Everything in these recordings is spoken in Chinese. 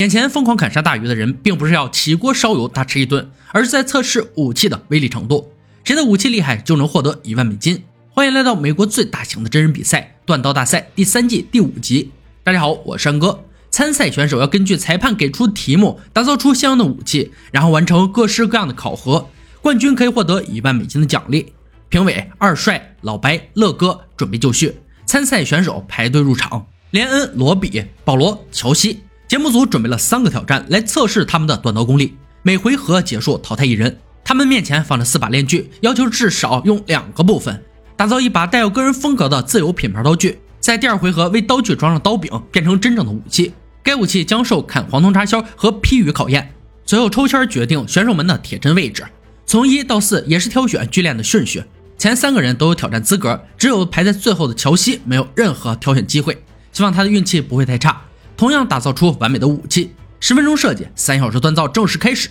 眼前疯狂砍杀大鱼的人，并不是要起锅烧油大吃一顿，而是在测试武器的威力程度。谁的武器厉害，就能获得一万美金。欢迎来到美国最大型的真人比赛——断刀大赛第三季第五集。大家好，我是山哥。参赛选手要根据裁判给出的题目，打造出相应的武器，然后完成各式各样的考核。冠军可以获得一万美金的奖励。评委二帅、老白、乐哥准备就绪，参赛选手排队入场。连恩、罗比、保罗、乔西。节目组准备了三个挑战来测试他们的断刀功力，每回合结束淘汰一人。他们面前放着四把链锯，要求至少用两个部分打造一把带有个人风格的自有品牌刀具。在第二回合为刀具装上刀柄，变成真正的武器。该武器将受砍黄铜插销和劈雨考验。随后抽签决定选手们的铁针位置，从一到四也是挑选剧练的顺序。前三个人都有挑战资格，只有排在最后的乔西没有任何挑选机会。希望他的运气不会太差。同样打造出完美的武器，十分钟设计，三小时锻造正式开始。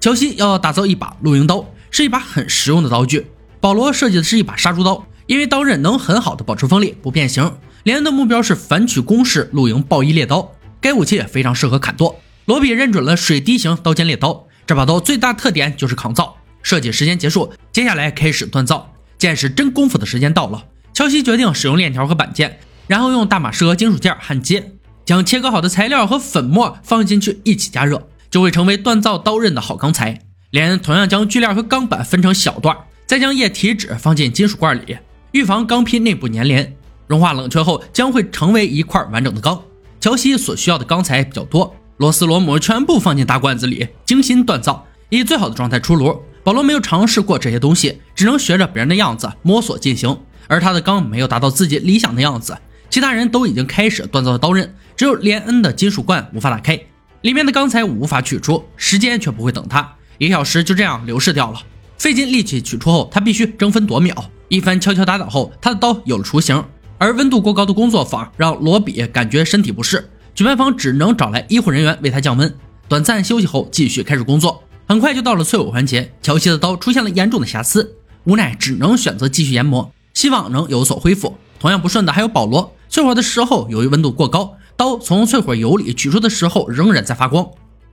乔西要打造一把露营刀，是一把很实用的刀具。保罗设计的是一把杀猪刀，因为刀刃能很好的保持锋利不变形。连恩的目标是反曲弓式露营暴衣猎刀，该武器非常适合砍剁。罗比认准了水滴型刀尖猎刀，这把刀最大特点就是抗造。设计时间结束，接下来开始锻造，见识真功夫的时间到了。乔西决定使用链条和板件，然后用大马士革金属件焊接。将切割好的材料和粉末放进去一起加热，就会成为锻造刀刃的好钢材。连同样将锯链和钢板分成小段，再将液体纸放进金属罐里，预防钢坯内部粘连。融化冷却后将会成为一块完整的钢。乔西所需要的钢材比较多，螺丝螺母全部放进大罐子里，精心锻造，以最好的状态出炉。保罗没有尝试过这些东西，只能学着别人的样子摸索进行，而他的钢没有达到自己理想的样子。其他人都已经开始锻造刀刃，只有连恩的金属罐无法打开，里面的钢材无法取出，时间却不会等他，一个小时就这样流逝掉了。费尽力气取出后，他必须争分夺秒。一番敲敲打打后，他的刀有了雏形。而温度过高的工作坊让罗比感觉身体不适，举办方只能找来医护人员为他降温。短暂休息后，继续开始工作。很快就到了淬火环节，乔西的刀出现了严重的瑕疵，无奈只能选择继续研磨，希望能有所恢复。同样不顺的还有保罗。淬火的时候，由于温度过高，刀从淬火油里取出的时候仍然在发光，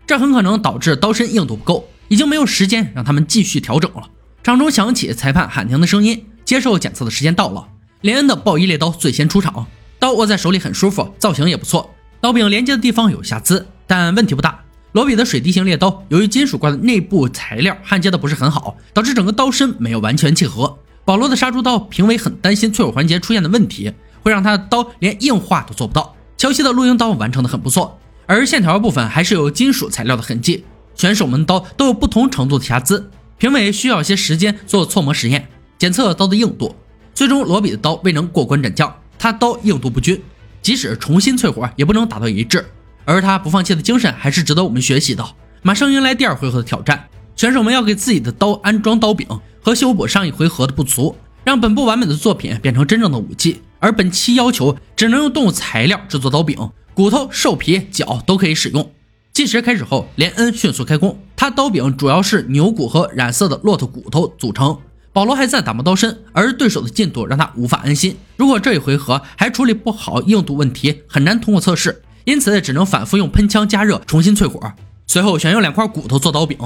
这很可能导致刀身硬度不够，已经没有时间让他们继续调整了。场中响起裁判喊停的声音，接受检测的时间到了。连恩的暴衣猎刀最先出场，刀握在手里很舒服，造型也不错，刀柄连接的地方有瑕疵，但问题不大。罗比的水滴型猎刀，由于金属罐的内部材料焊接的不是很好，导致整个刀身没有完全契合。保罗的杀猪刀，评委很担心淬火环节出现的问题。会让他的刀连硬化都做不到。乔西的露营刀完成的很不错，而线条部分还是有金属材料的痕迹。选手们刀都有不同程度的瑕疵，评委需要些时间做错模实验，检测刀的硬度。最终，罗比的刀未能过关斩将，他刀硬度不均，即使重新淬火也不能达到一致。而他不放弃的精神还是值得我们学习的。马上迎来第二回合的挑战，选手们要给自己的刀安装刀柄和修补上一回合的不足，让本不完美的作品变成真正的武器。而本期要求只能用动物材料制作刀柄，骨头、兽皮、脚都可以使用。计时开始后，连恩迅速开工，他刀柄主要是牛骨和染色的骆驼骨头组成。保罗还在打磨刀身，而对手的进度让他无法安心。如果这一回合还处理不好硬度问题，很难通过测试，因此只能反复用喷枪加热重新淬火。随后选用两块骨头做刀柄，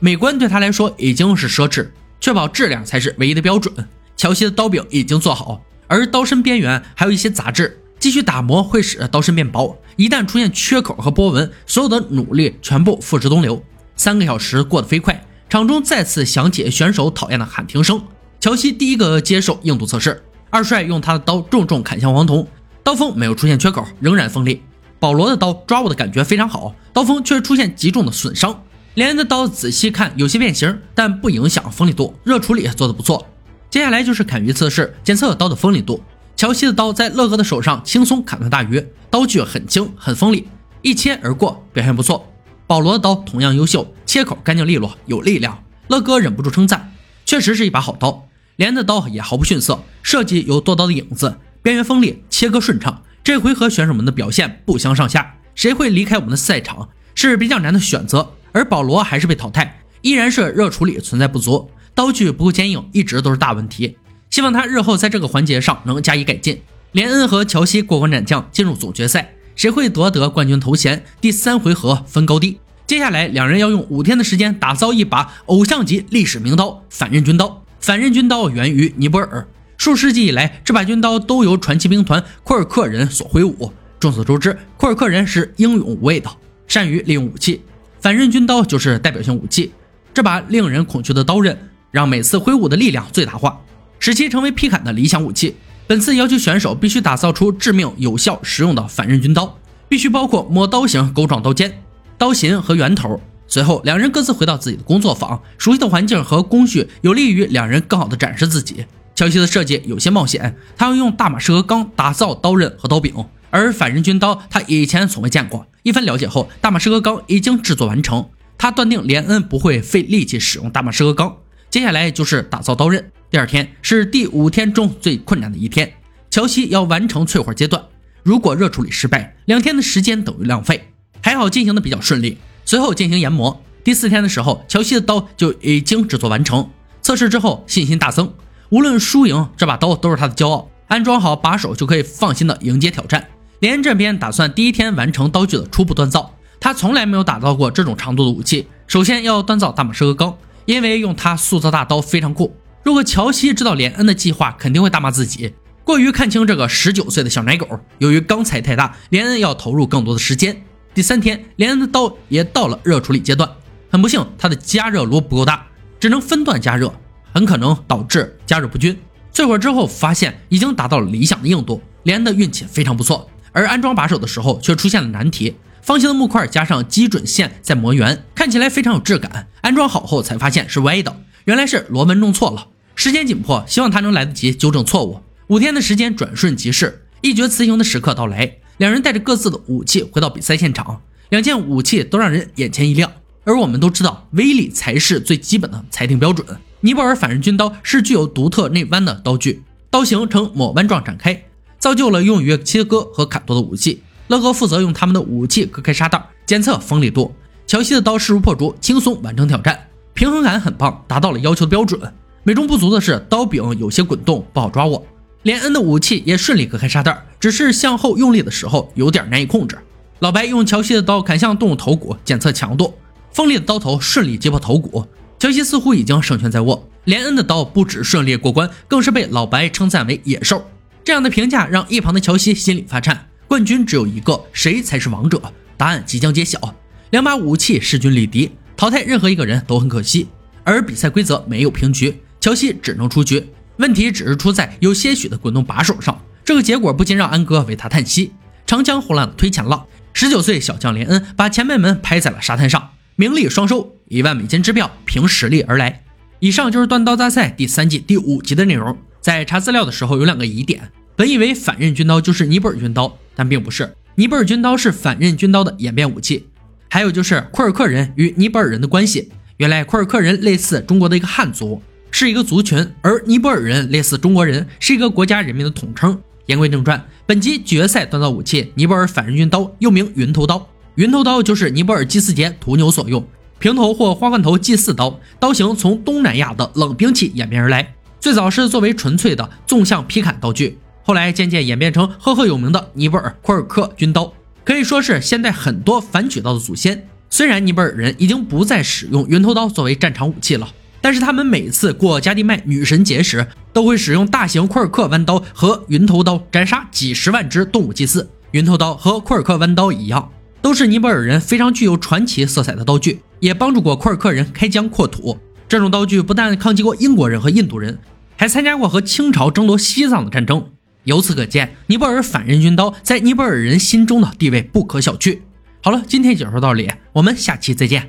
美观对他来说已经是奢侈，确保质量才是唯一的标准。乔西的刀柄已经做好。而刀身边缘还有一些杂质，继续打磨会使刀身变薄。一旦出现缺口和波纹，所有的努力全部付之东流。三个小时过得飞快，场中再次响起选手讨厌的喊停声。乔西第一个接受硬度测试，二帅用他的刀重重砍向黄铜，刀锋没有出现缺口，仍然锋利。保罗的刀抓握的感觉非常好，刀锋却出现极重的损伤。连恩的刀仔细看有些变形，但不影响锋利度，热处理做得不错。接下来就是砍鱼测试，检测刀的锋利度。乔西的刀在乐哥的手上轻松砍断大鱼，刀具很轻很锋利，一切而过，表现不错。保罗的刀同样优秀，切口干净利落，有力量。乐哥忍不住称赞，确实是一把好刀。连的刀也毫不逊色，设计有剁刀的影子，边缘锋利，切割顺畅。这回合选手们的表现不相上下，谁会离开我们的赛场是比较难的选择。而保罗还是被淘汰，依然是热处理存在不足。刀具不够坚硬，一直都是大问题。希望他日后在这个环节上能加以改进。连恩和乔西过关斩将，进入总决赛。谁会夺得冠军头衔？第三回合分高低。接下来，两人要用五天的时间打造一把偶像级历史名刀——反刃军刀。反刃军刀源于尼泊尔，数世纪以来，这把军刀都由传奇兵团库尔克人所挥舞。众所周知，库尔克人是英勇无畏的，善于利用武器。反刃军刀就是代表性武器。这把令人恐惧的刀刃，让每次挥舞的力量最大化，使其成为劈砍的理想武器。本次要求选手必须打造出致命、有效、实用的反刃军刀，必须包括磨刀型钩状刀尖。刀型和圆头。随后，两人各自回到自己的工作坊，熟悉的环境和工序有利于两人更好地展示自己。乔西的设计有些冒险，他要用大马士革钢打造刀刃和刀柄，而反刃军刀他以前从未见过。一番了解后，大马士革钢已经制作完成，他断定连恩不会费力气使用大马士革钢。接下来就是打造刀刃。第二天是第五天中最困难的一天，乔西要完成淬火阶段，如果热处理失败，两天的时间等于浪费。还好进行的比较顺利，随后进行研磨。第四天的时候，乔西的刀就已经制作完成。测试之后，信心大增。无论输赢，这把刀都是他的骄傲。安装好把手就可以放心的迎接挑战。连这边打算第一天完成刀具的初步锻造，他从来没有打造过这种长度的武器。首先要锻造大马士革钢，因为用它塑造大刀非常酷。如果乔西知道连恩的计划，肯定会大骂自己过于看清这个十九岁的小奶狗。由于钢材太大，连恩要投入更多的时间。第三天，连恩的刀也到了热处理阶段。很不幸，他的加热炉不够大，只能分段加热，很可能导致加热不均。淬火之后，发现已经达到了理想的硬度。连恩的运气非常不错，而安装把手的时候却出现了难题。方形的木块加上基准线在磨圆，看起来非常有质感。安装好后才发现是歪的，原来是螺纹弄错了。时间紧迫，希望他能来得及纠正错误。五天的时间转瞬即逝，一决雌雄的时刻到来。两人带着各自的武器回到比赛现场，两件武器都让人眼前一亮。而我们都知道，威力才是最基本的裁定标准。尼泊尔反刃军刀是具有独特内弯的刀具，刀形呈抹弯状展开，造就了用于切割和砍剁的武器。乐哥负责用他们的武器割开沙袋，检测锋利度。乔西的刀势如破竹，轻松完成挑战，平衡感很棒，达到了要求的标准。美中不足的是，刀柄有些滚动，不好抓握。连恩的武器也顺利割开沙袋，只是向后用力的时候有点难以控制。老白用乔西的刀砍向动物头骨，检测强度，锋利的刀头顺利击破头骨。乔西似乎已经胜券在握。连恩的刀不止顺利过关，更是被老白称赞为野兽。这样的评价让一旁的乔西心里发颤。冠军只有一个，谁才是王者？答案即将揭晓。两把武器势均力敌，淘汰任何一个人都很可惜。而比赛规则没有平局，乔西只能出局。问题只是出在有些许的滚动把手上，这个结果不禁让安哥为他叹息。长江后浪推前浪，十九岁小将连恩把前辈们拍在了沙滩上，名利双收，一万美金支票凭实力而来。以上就是断刀大赛第三季第五集的内容。在查资料的时候有两个疑点，本以为反刃军刀就是尼泊尔军刀，但并不是，尼泊尔军刀是反刃军刀的演变武器。还有就是库尔克人与尼泊尔人的关系，原来库尔克人类似中国的一个汉族。是一个族群，而尼泊尔人类似中国人，是一个国家人民的统称。言归正传，本集决赛锻造武器——尼泊尔反刃军刀，又名云头刀。云头刀就是尼泊尔祭祀节屠牛所用，平头或花冠头祭祀刀，刀型从东南亚的冷兵器演变而来。最早是作为纯粹的纵向劈砍刀具，后来渐渐演变成赫赫有名的尼泊尔库尔克军刀，可以说是现代很多反曲刀的祖先。虽然尼泊尔人已经不再使用云头刀作为战场武器了。但是他们每次过加地麦女神节时，都会使用大型库尔克弯刀和云头刀斩杀几十万只动物祭祀。云头刀和库尔克弯刀一样，都是尼泊尔人非常具有传奇色彩的刀具，也帮助过库尔克人开疆扩土。这种刀具不但抗击过英国人和印度人，还参加过和清朝争夺西藏的战争。由此可见，尼泊尔反刃军刀在尼泊尔人心中的地位不可小觑。好了，今天解说到这里，我们下期再见。